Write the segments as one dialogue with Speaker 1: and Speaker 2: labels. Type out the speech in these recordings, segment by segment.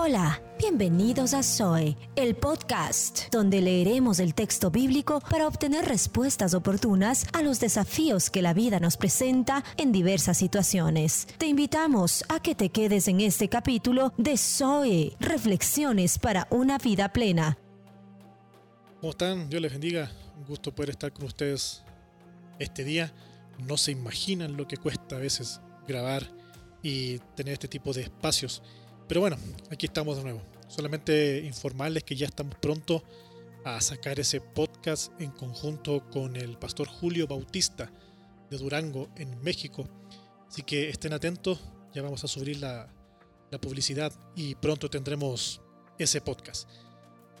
Speaker 1: Hola, bienvenidos a Zoe, el podcast, donde leeremos el texto bíblico para obtener respuestas oportunas a los desafíos que la vida nos presenta en diversas situaciones. Te invitamos a que te quedes en este capítulo de Zoe, Reflexiones para una vida plena.
Speaker 2: ¿Cómo están? Dios les bendiga. Un gusto poder estar con ustedes este día. No se imaginan lo que cuesta a veces grabar y tener este tipo de espacios pero bueno, aquí estamos de nuevo. Solamente informarles que ya estamos pronto a sacar ese podcast en conjunto con el pastor Julio Bautista de Durango, en México. Así que estén atentos, ya vamos a subir la, publicidad y pronto tendremos ese podcast.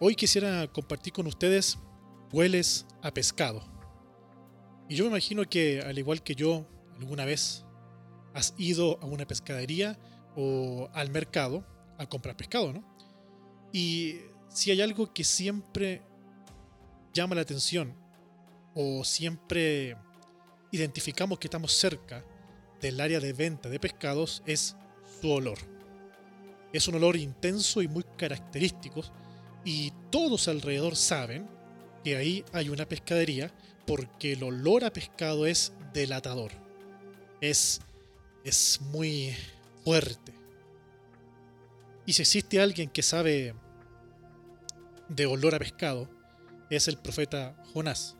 Speaker 2: Hoy quisiera compartir con ustedes hueles a pescado. Y yo me imagino que al igual que yo, alguna vez has ido a una pescadería o al mercado a comprar pescado, ¿no? Y si hay algo que siempre llama la atención o siempre identificamos que estamos cerca del área de venta de pescados es su olor. Es un olor intenso y muy característico y todos alrededor saben que ahí hay una pescadería porque el olor a pescado es delatador. Es, es muy fuerte. Y si existe alguien que sabe de olor a pescado, es el profeta Jonás.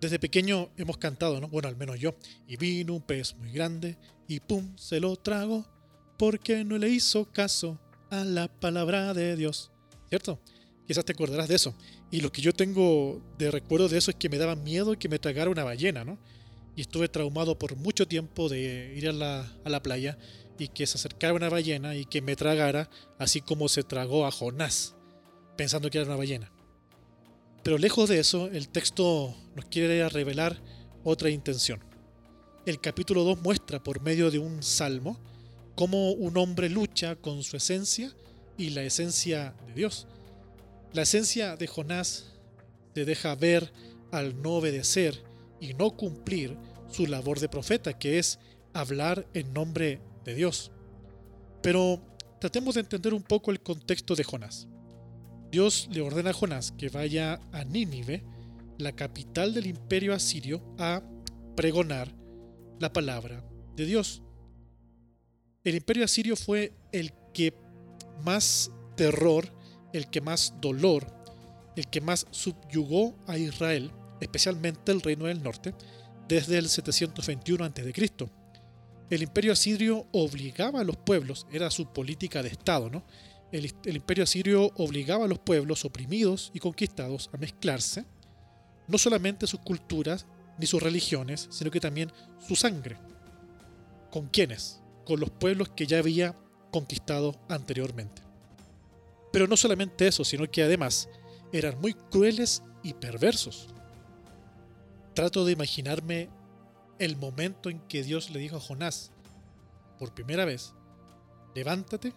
Speaker 2: Desde pequeño hemos cantado, ¿no? Bueno, al menos yo. Y vino un pez muy grande y pum, se lo trago porque no le hizo caso a la palabra de Dios. ¿Cierto? Quizás te acordarás de eso. Y lo que yo tengo de recuerdo de eso es que me daba miedo que me tragara una ballena, ¿no? Y estuve traumado por mucho tiempo de ir a la, a la playa y que se acercara una ballena y que me tragara, así como se tragó a Jonás, pensando que era una ballena. Pero lejos de eso, el texto nos quiere revelar otra intención. El capítulo 2 muestra por medio de un salmo cómo un hombre lucha con su esencia y la esencia de Dios. La esencia de Jonás se deja ver al no obedecer y no cumplir su labor de profeta, que es hablar en nombre de Dios. Pero tratemos de entender un poco el contexto de Jonás. Dios le ordena a Jonás que vaya a Nínive, la capital del imperio asirio, a pregonar la palabra de Dios. El imperio asirio fue el que más terror, el que más dolor, el que más subyugó a Israel, especialmente el reino del norte, desde el 721 a.C el imperio asirio obligaba a los pueblos, era su política de Estado, ¿no? El, imperio asirio obligaba a los pueblos oprimidos y conquistados a mezclarse, no solamente sus culturas ni sus religiones, sino que también su sangre. ¿Con quiénes? Con los pueblos que ya había conquistado anteriormente. Pero no solamente eso, sino que además eran muy crueles y perversos. Trato de imaginarme el momento en que Dios le dijo a Jonás, por primera vez, levántate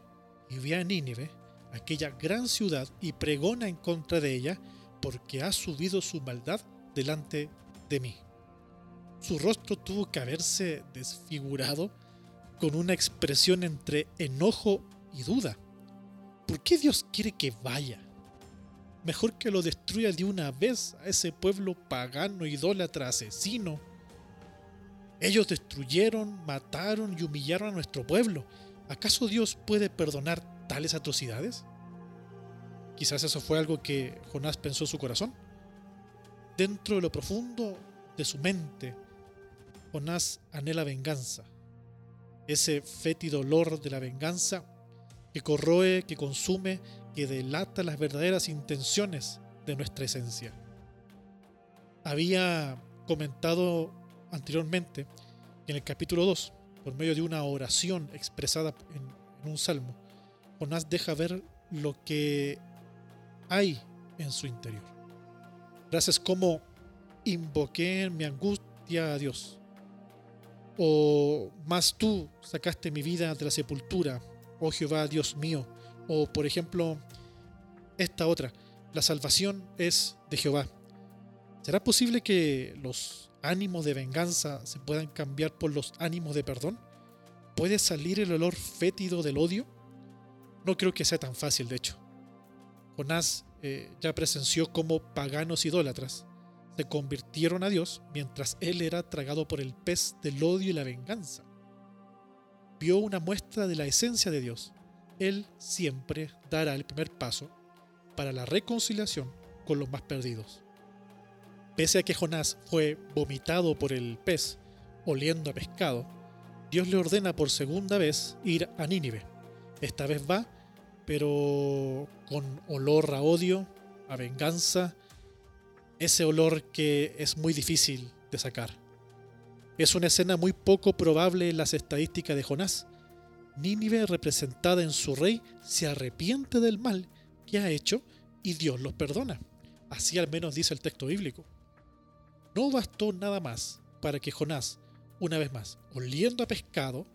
Speaker 2: y ve a Nínive, aquella gran ciudad, y pregona en contra de ella, porque ha subido su maldad delante de mí. Su rostro tuvo que haberse desfigurado con una expresión entre enojo y duda. ¿Por qué Dios quiere que vaya? Mejor que lo destruya de una vez a ese pueblo pagano, idólatra, asesino, ellos destruyeron, mataron y humillaron a nuestro pueblo. ¿Acaso Dios puede perdonar tales atrocidades? Quizás eso fue algo que Jonás pensó en su corazón. Dentro de lo profundo de su mente, Jonás anhela venganza. Ese fétido olor de la venganza que corroe, que consume, que delata las verdaderas intenciones de nuestra esencia. Había comentado anteriormente, en el capítulo 2, por medio de una oración expresada en, un salmo, Jonás deja ver lo que hay en su interior. Gracias como invoqué en mi angustia a Dios. O más tú sacaste mi vida de la sepultura, oh Jehová, Dios mío. O por ejemplo, esta otra, la salvación es de Jehová. ¿Será posible que los ánimos de venganza se puedan cambiar por los ánimos de perdón? ¿Puede salir el olor fétido del odio? No creo que sea tan fácil, de hecho. Jonás eh, ya presenció cómo paganos idólatras se convirtieron a Dios mientras él era tragado por el pez del odio y la venganza. Vio una muestra de la esencia de Dios. Él siempre dará el primer paso para la reconciliación con los más perdidos. Pese a que Jonás fue vomitado por el pez, oliendo a pescado, Dios le ordena por segunda vez ir a Nínive. Esta vez va, pero con olor a odio, a venganza, ese olor que es muy difícil de sacar. Es una escena muy poco probable en las estadísticas de Jonás. Nínive, representada en su rey, se arrepiente del mal que ha hecho y Dios los perdona. Así al menos dice el texto bíblico. No bastó nada más para que Jonás una vez más, oliendo a pescado,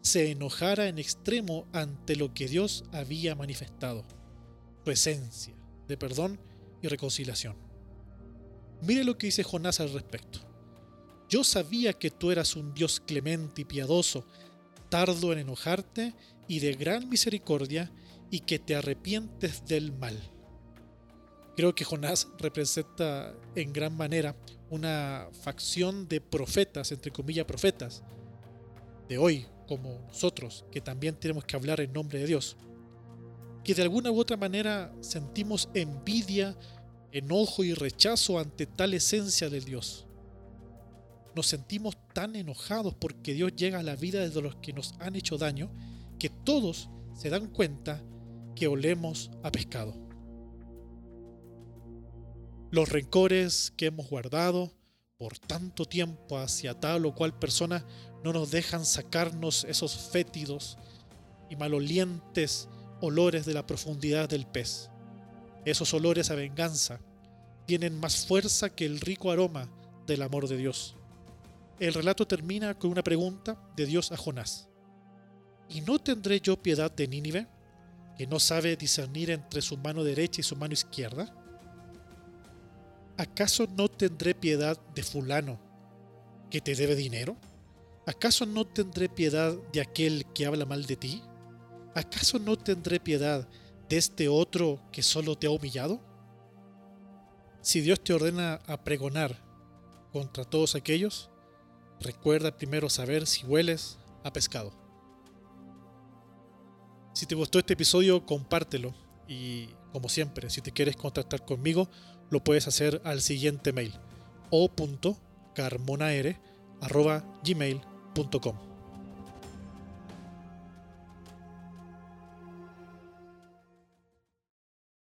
Speaker 2: se enojara en extremo ante lo que Dios había manifestado, su esencia de perdón y reconciliación. Mire lo que dice Jonás al respecto. Yo sabía que tú eras un Dios clemente y piadoso, tardo en enojarte y de gran misericordia, y que te arrepientes del mal. Creo que Jonás representa en gran manera una facción de profetas, entre comillas profetas, de hoy, como nosotros, que también tenemos que hablar en nombre de Dios, que de alguna u otra manera sentimos envidia, enojo y rechazo ante tal esencia del Dios. Nos sentimos tan enojados porque Dios llega a la vida de los que nos han hecho daño, que todos se dan cuenta que olemos a pescado los rencores que hemos guardado por tanto tiempo hacia tal o cual persona no nos dejan sacarnos esos fétidos y malolientes olores de la profundidad del pez. Esos olores a venganza tienen más fuerza que el rico aroma del amor de Dios. El relato termina con una pregunta de Dios a Jonás. ¿Y no tendré yo piedad de Nínive, que no sabe discernir entre su mano derecha y su mano izquierda? ¿Acaso no tendré piedad de fulano que te debe dinero? ¿Acaso no tendré piedad de aquel que habla mal de ti? ¿Acaso no tendré piedad de este otro que solo te ha humillado? Si Dios te ordena a pregonar contra todos aquellos, recuerda primero saber si hueles a pescado. Si te gustó este episodio, compártelo y como siempre, si te quieres contactar conmigo, lo puedes hacer al siguiente mail o.carmonaere.gmail.com